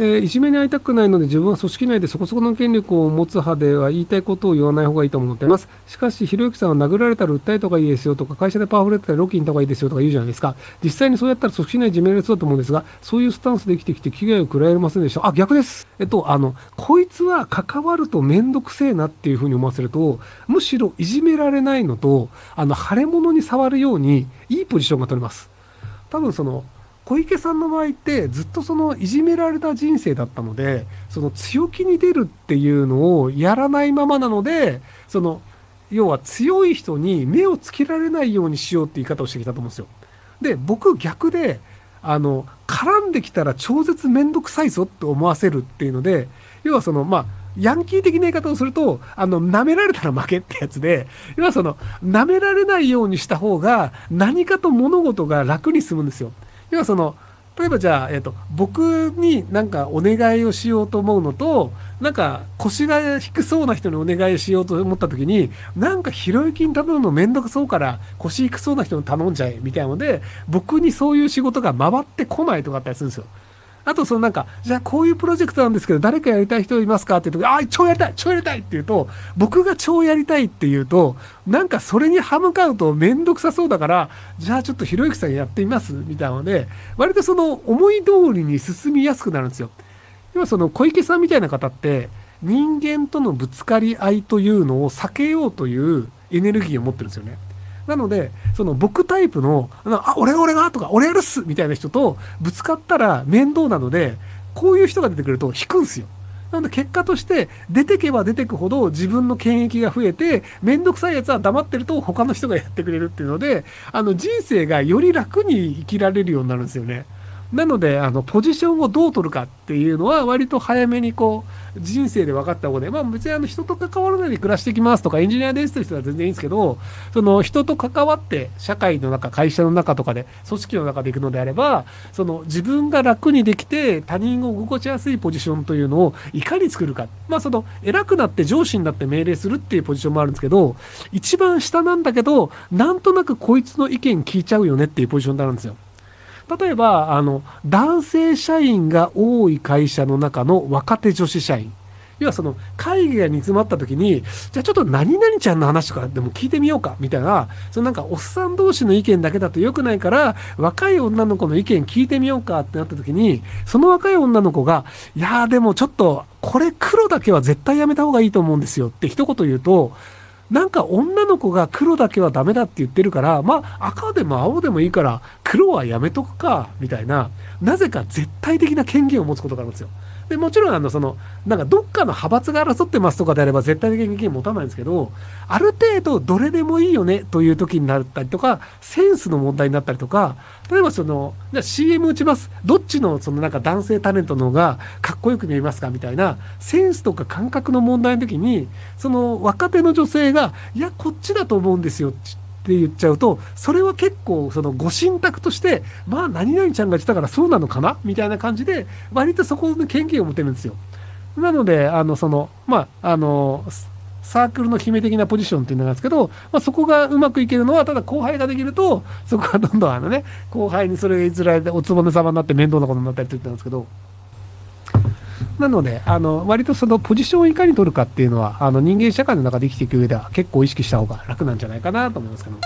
えー、いじめに会いたくないので自分は組織内でそこそこの権力を持つ派では言いたいことを言わない方がいいと思っています。しかし、ひろゆきさんは殴られたら訴えた方がいいですよとか、会社でパワフルだったらロキに行った方がいいですよとか言うじゃないですか。実際にそうやったら組織内いじめられそうだと思うんですが、そういうスタンスで生きてきて危害を食らえませんでした。あ、逆です。えっと、あの、こいつは関わるとめんどくせえなっていうふうに思わせると、むしろいじめられないのと、あの、腫れ物に触るように、いいポジションが取れます。多分その、小池さんの場合ってずっとそのいじめられた人生だったのでその強気に出るっていうのをやらないままなのでその要は強い人に目をつけられないようにしようって言い方をしてきたと思うんですよ。で僕逆であの絡んできたら超絶めんどくさいぞって思わせるっていうので要はそのまあヤンキー的な言い方をすると、あの、舐められたら負けってやつで、要はその、舐められないようにした方が、何かと物事が楽に済むんですよ。要はその例えばじゃあ、えっと、僕になんかお願いをしようと思うのと、なんか腰が低そうな人にお願いしようと思った時に、なんかひろゆきに頼むのめんどくそうから腰低そうな人に頼んじゃえみたいなので、僕にそういう仕事が回ってこないとかあったりするんですよ。あとそのなんか、じゃあこういうプロジェクトなんですけど、誰かやりたい人いますかって言うと、あ、超やりたい超やりたいって言うと、僕が超やりたいって言うと、なんかそれに歯向かうとめんどくさそうだから、じゃあちょっとひろゆきさんやってみますみたいなので、割とその思い通りに進みやすくなるんですよ。今その小池さんみたいな方って、人間とのぶつかり合いというのを避けようというエネルギーを持ってるんですよね。なので、その僕タイプの、あ、俺俺がとか、俺やるっすみたいな人とぶつかったら面倒なので、こういう人が出てくると引くんすよ。なので結果として出てけば出てくほど自分の権益が増えてめんどくさいやつは黙ってると他の人がやってくれるっていうのであの人生がより楽に生きられるようになるんですよね。なので、あの、ポジションをどう取るかっていうのは、割と早めにこう、人生で分かった方がね、まあ別にあの、人と関わらないで暮らしていきますとか、エンジニアですという人は全然いいんですけど、その、人と関わって、社会の中、会社の中とかで、組織の中で行くのであれば、その、自分が楽にできて、他人を心地やすいポジションというのを、いかに作るか。まあその、偉くなって上司になって命令するっていうポジションもあるんですけど、一番下なんだけど、なんとなくこいつの意見聞いちゃうよねっていうポジションになるんですよ。例えば、あの、男性社員が多い会社の中の若手女子社員。要はその会議が煮詰まった時に、じゃあちょっと何々ちゃんの話とかでも聞いてみようか、みたいな、そのなんかおっさん同士の意見だけだと良くないから、若い女の子の意見聞いてみようかってなった時に、その若い女の子が、いやーでもちょっと、これ黒だけは絶対やめた方がいいと思うんですよって一言言うと、なんか女の子が黒だけはダメだって言ってるから、まあ赤でも青でもいいから黒はやめとくか、みたいな、なぜか絶対的な権限を持つことがあるんですよ。で、もちろん、あの、その、なんかどっかの派閥が争ってますとかであれば絶対的に権持たないんですけど、ある程度どれでもいいよねという時になったりとか、センスの問題になったりとか、例えばその、じゃ CM 打ちます。どっちのそのなんか男性タレントの方がかっこよく見えますかみたいな、センスとか感覚の問題の時に、その若手の女性が、いや、こっちだと思うんですよ。って言っちゃうとそれは結構そのご神託としてまあ何々ちゃんが言ったからそうなのかなみたいな感じで割とそこの権限を持てるんですよ。なのであのそのまああのサークルの姫的なポジションっていうのなんですけど、まあ、そこがうまくいけるのは、ただ後輩ができると、そこがどんどんあのね、後輩にそれがいずれおつぼね様になって面倒なことになったりって言ったんですけど、なので、あの、割とそのポジションをいかに取るかっていうのは、あの、人間社会の中で生きていく上では結構意識した方が楽なんじゃないかなと思いますけど。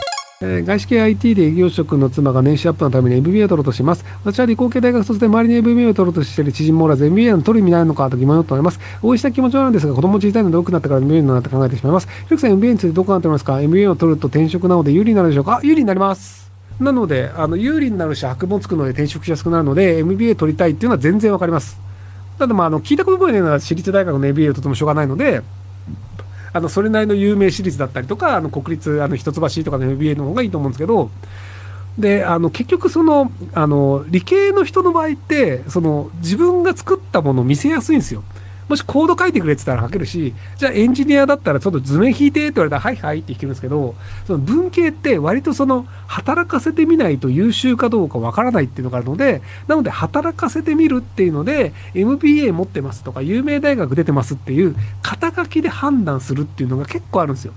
えー、外資系 IT で営業職の妻が年収アップのために MBA を取ろうとします。私は理工系大学卒で周りに MBA を取ろうとしている知人もおらず MBA の取る意味ないのかと疑問を持っております。応援した気持ちはあるんですが、子供小さいので多くなってから MBA になって考えてしまいます。ひろきさん MBA についてどう考えておりますか ?MBA を取ると転職なので有利になるでしょうか？有利になります。なので、あの、有利になるし、箔もつくので転職しやすくなるので、MBA 取りたいっていうのは全然わかります。ただまあ、あの、聞いたことないのは私立大学の MBA をとてもしょうがないので、あの、それなりの有名私立だったりとか、あの、国立、あの、一橋とかの MBA の方がいいと思うんですけど、で、あの、結局その、あの、理系の人の場合って、その、自分が作ったものを見せやすいんですよ。もしコード書いてくれって言ったら書けるし、じゃあエンジニアだったらちょっと図面引いてって言われたら、はいはいって弾けるんですけど、その文系って割とその、働かせてみないと優秀かどうかわからないっていうのがあるので、なので働かせてみるっていうので、MBA 持ってますとか、有名大学出てますっていう、肩書きで判断するっていうのが結構あるんですよ。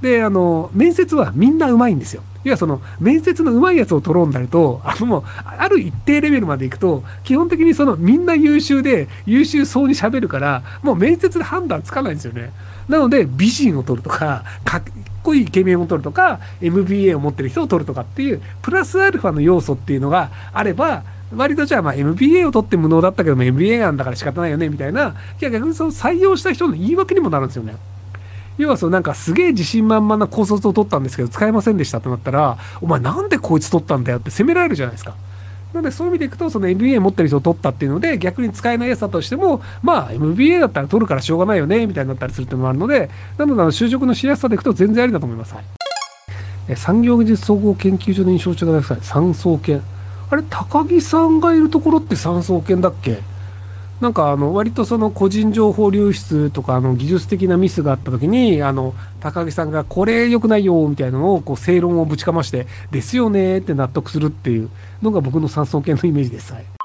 で、あの、面接はみんなうまいんですよ。要はその、面接の上手いやつを取ろうになると、あのもう、ある一定レベルまで行くと、基本的にその、みんな優秀で、優秀そうに喋るから、もう面接で判断つかないんですよね。なので、美人を取るとか、かっこいいイケメンを取るとか、MBA を持ってる人を取るとかっていう、プラスアルファの要素っていうのがあれば、割とじゃあまあ MBA を取って無能だったけども MBA なんだから仕方ないよねみたいな、いや逆にその採用した人の言い訳にもなるんですよね。要はそうなんかすげえ自信満々な高卒を取ったんですけど使えませんでしたってなったらお前なんでこいつ取ったんだよって責められるじゃないですか。なのでそういう意味でいくとその MBA 持ってる人を取ったっていうので逆に使えないやつだとしてもまあ MBA だったら取るからしょうがないよねみたいになったりするっていうのもあるのでなので就職のしやすさでいくと全然ありだと思います。はい、産業技術総合研究所の印象違いください。産総研。あれ高木さんがいるところって産総研だっけ？なんかあの割とその個人情報流出とかあの技術的なミスがあった時にあの高木さんがこれ良くないよみたいなのをこう正論をぶちかましてですよねって納得するっていうのが僕の三層系のイメージです。はい